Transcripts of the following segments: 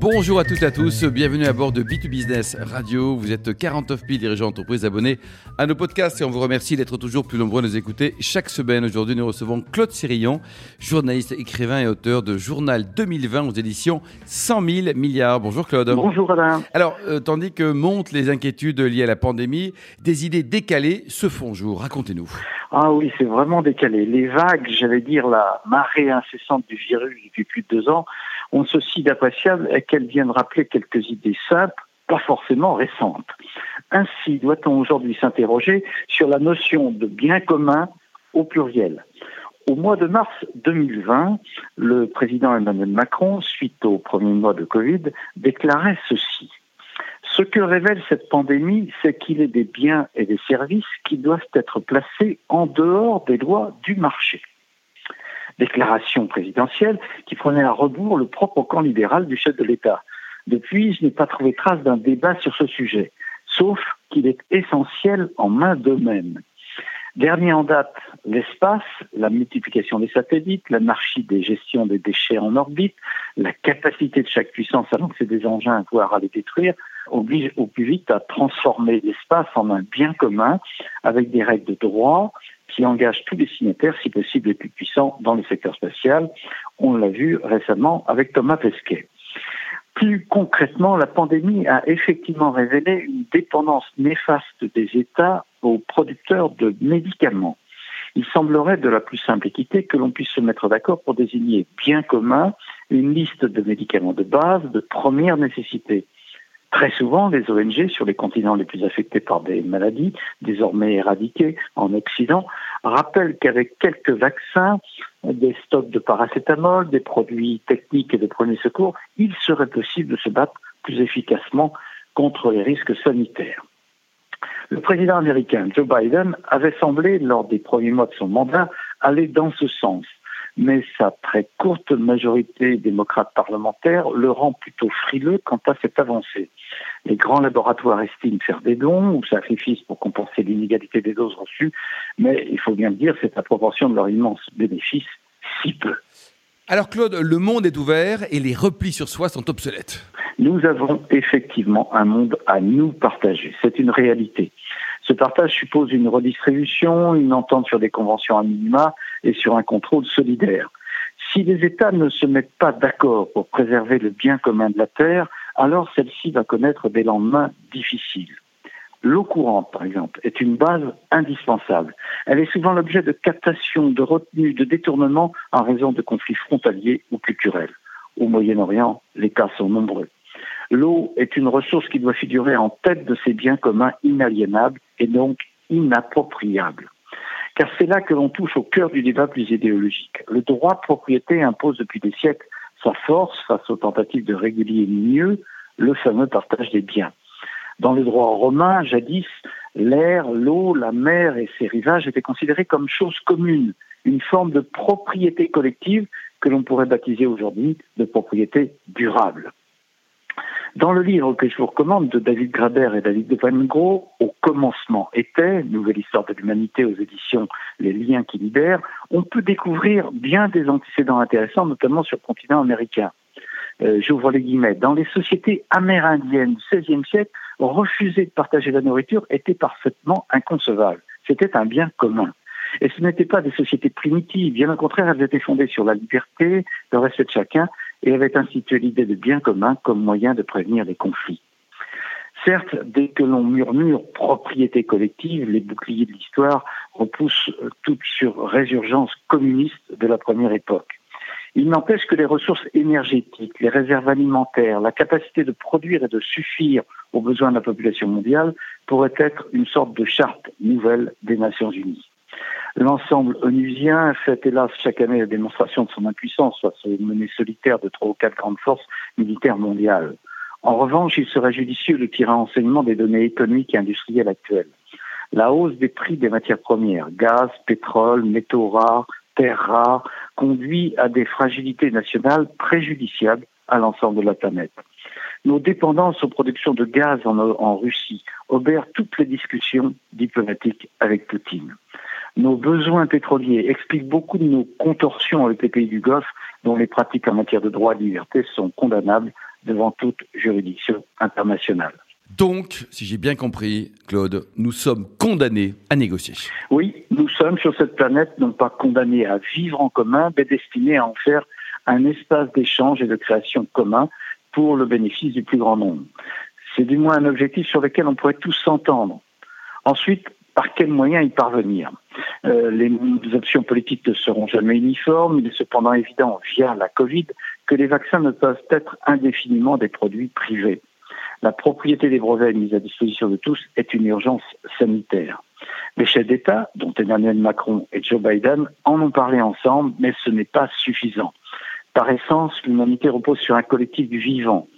Bonjour à toutes et à tous, bienvenue à bord de B2 Business Radio. Vous êtes 49 000 dirigeants d'entreprise abonnés à nos podcasts et on vous remercie d'être toujours plus nombreux à nous écouter chaque semaine. Aujourd'hui, nous recevons Claude Sirillon, journaliste, écrivain et auteur de Journal 2020 aux éditions 100 000 milliards. Bonjour Claude. Bonjour Alain. Alors, euh, tandis que montent les inquiétudes liées à la pandémie, des idées décalées se font jour. Racontez-nous. Ah oui, c'est vraiment décalé. Les vagues, j'allais dire la marée incessante du virus depuis plus de deux ans, ont ceci d'appréciable qu'elles viennent rappeler quelques idées simples, pas forcément récentes. Ainsi, doit-on aujourd'hui s'interroger sur la notion de bien commun au pluriel au mois de mars 2020, le président Emmanuel Macron, suite au premier mois de Covid, déclarait ceci. Ce que révèle cette pandémie, c'est qu'il est des biens et des services qui doivent être placés en dehors des lois du marché déclaration présidentielle qui prenait à rebours le propre camp libéral du chef de l'État. Depuis, je n'ai pas trouvé trace d'un débat sur ce sujet, sauf qu'il est essentiel en main domaine. Dernier en date, l'espace, la multiplication des satellites, l'anarchie des gestions des déchets en orbite, la capacité de chaque puissance à lancer des engins, voire à les détruire, oblige au plus vite à transformer l'espace en un bien commun avec des règles de droit, qui engage tous les signataires, si possible les plus puissants, dans le secteur spatial. On l'a vu récemment avec Thomas Pesquet. Plus concrètement, la pandémie a effectivement révélé une dépendance néfaste des États aux producteurs de médicaments. Il semblerait de la plus simple équité que l'on puisse se mettre d'accord pour désigner bien commun une liste de médicaments de base de première nécessité. Très souvent, les ONG sur les continents les plus affectés par des maladies, désormais éradiquées en Occident, rappellent qu'avec quelques vaccins, des stocks de paracétamol, des produits techniques et de premiers secours, il serait possible de se battre plus efficacement contre les risques sanitaires. Le président américain Joe Biden avait semblé, lors des premiers mois de son mandat, aller dans ce sens mais sa très courte majorité démocrate parlementaire le rend plutôt frileux quant à cette avancée. Les grands laboratoires estiment faire des dons ou sacrifices pour compenser l'inégalité des doses reçues, mais il faut bien le dire, c'est à proportion de leur immense bénéfice si peu. Alors Claude, le monde est ouvert et les replis sur soi sont obsolètes. Nous avons effectivement un monde à nous partager. C'est une réalité. Ce partage suppose une redistribution, une entente sur des conventions à minima et sur un contrôle solidaire. Si les États ne se mettent pas d'accord pour préserver le bien commun de la Terre, alors celle-ci va connaître des lendemains difficiles. L'eau courante, par exemple, est une base indispensable. Elle est souvent l'objet de captations, de retenues, de détournements en raison de conflits frontaliers ou culturels. Au Moyen-Orient, les cas sont nombreux. L'eau est une ressource qui doit figurer en tête de ces biens communs inaliénables et donc inappropriables. Car c'est là que l'on touche au cœur du débat plus idéologique. Le droit de propriété impose depuis des siècles sa force face aux tentatives de réguler mieux le fameux partage des biens. Dans le droit romain, jadis, l'air, l'eau, la mer et ses rivages étaient considérés comme choses communes, une forme de propriété collective que l'on pourrait baptiser aujourd'hui de propriété durable. Dans le livre que je vous recommande de David Graber et David de Gros, Au commencement était, Nouvelle histoire de l'humanité aux éditions Les liens qui libèrent, on peut découvrir bien des antécédents intéressants, notamment sur le continent américain. Euh, j'ouvre les guillemets. Dans les sociétés amérindiennes du XVIe siècle, refuser de partager la nourriture était parfaitement inconcevable. C'était un bien commun. Et ce n'étaient pas des sociétés primitives, bien au contraire, elles étaient fondées sur la liberté, le respect de chacun, et avait institué l'idée de bien commun comme moyen de prévenir les conflits. Certes, dès que l'on murmure propriété collective, les boucliers de l'histoire repoussent euh, toutes sur résurgence communiste de la première époque. Il n'empêche que les ressources énergétiques, les réserves alimentaires, la capacité de produire et de suffire aux besoins de la population mondiale pourraient être une sorte de charte nouvelle des Nations Unies. L'ensemble onusien fait hélas chaque année la démonstration de son impuissance face aux menées solitaires de trois ou quatre grandes forces militaires mondiales. En revanche, il serait judicieux de tirer enseignement des données économiques et industrielles actuelles. La hausse des prix des matières premières, gaz, pétrole, métaux rares, terres rares, conduit à des fragilités nationales préjudiciables à l'ensemble de la planète. Nos dépendances aux productions de gaz en, en Russie obèrent toutes les discussions diplomatiques avec Poutine. Nos besoins pétroliers expliquent beaucoup de nos contorsions avec les pays du Golfe, dont les pratiques en matière de droit et de liberté sont condamnables devant toute juridiction internationale. Donc, si j'ai bien compris, Claude, nous sommes condamnés à négocier. Oui, nous sommes sur cette planète non pas condamnés à vivre en commun, mais destinés à en faire un espace d'échange et de création commun pour le bénéfice du plus grand nombre. C'est du moins un objectif sur lequel on pourrait tous s'entendre. Ensuite, par quels moyens y parvenir? Euh, Les options politiques ne seront jamais uniformes. Il est cependant évident, via la Covid, que les vaccins ne peuvent être indéfiniment des produits privés. La propriété des brevets mise à disposition de tous est une urgence sanitaire. Les chefs d'État, dont Emmanuel Macron et Joe Biden, en ont parlé ensemble, mais ce n'est pas suffisant. Par essence, l'humanité repose sur un collectif du vivant.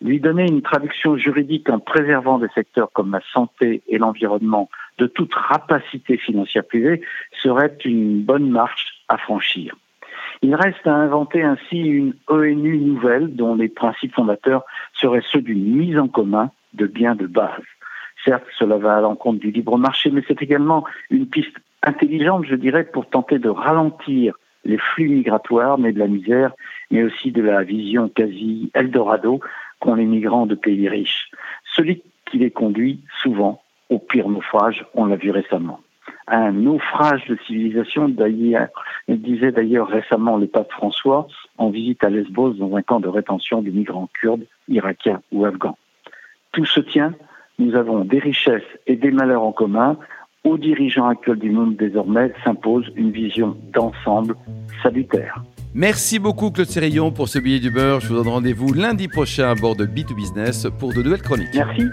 Lui donner une traduction juridique en préservant des secteurs comme la santé et l'environnement de toute rapacité financière privée serait une bonne marche à franchir. Il reste à inventer ainsi une ONU nouvelle dont les principes fondateurs seraient ceux d'une mise en commun de biens de base. Certes, cela va à l'encontre du libre marché, mais c'est également une piste intelligente, je dirais, pour tenter de ralentir les flux migratoires, mais de la misère, mais aussi de la vision quasi Eldorado qu'ont les migrants de pays riches. Celui qui les conduit souvent au pire naufrage, on l'a vu récemment. Un naufrage de civilisation, disait d'ailleurs récemment le pape François en visite à Lesbos dans un camp de rétention de migrants kurdes, irakiens ou afghans. Tout se tient, nous avons des richesses et des malheurs en commun. Aux dirigeants actuels du monde désormais s'impose une vision d'ensemble salutaire. Merci beaucoup Claude Sérillon pour ce billet du beurre. Je vous donne rendez-vous lundi prochain à bord de B2Business pour de nouvelles chroniques. Merci.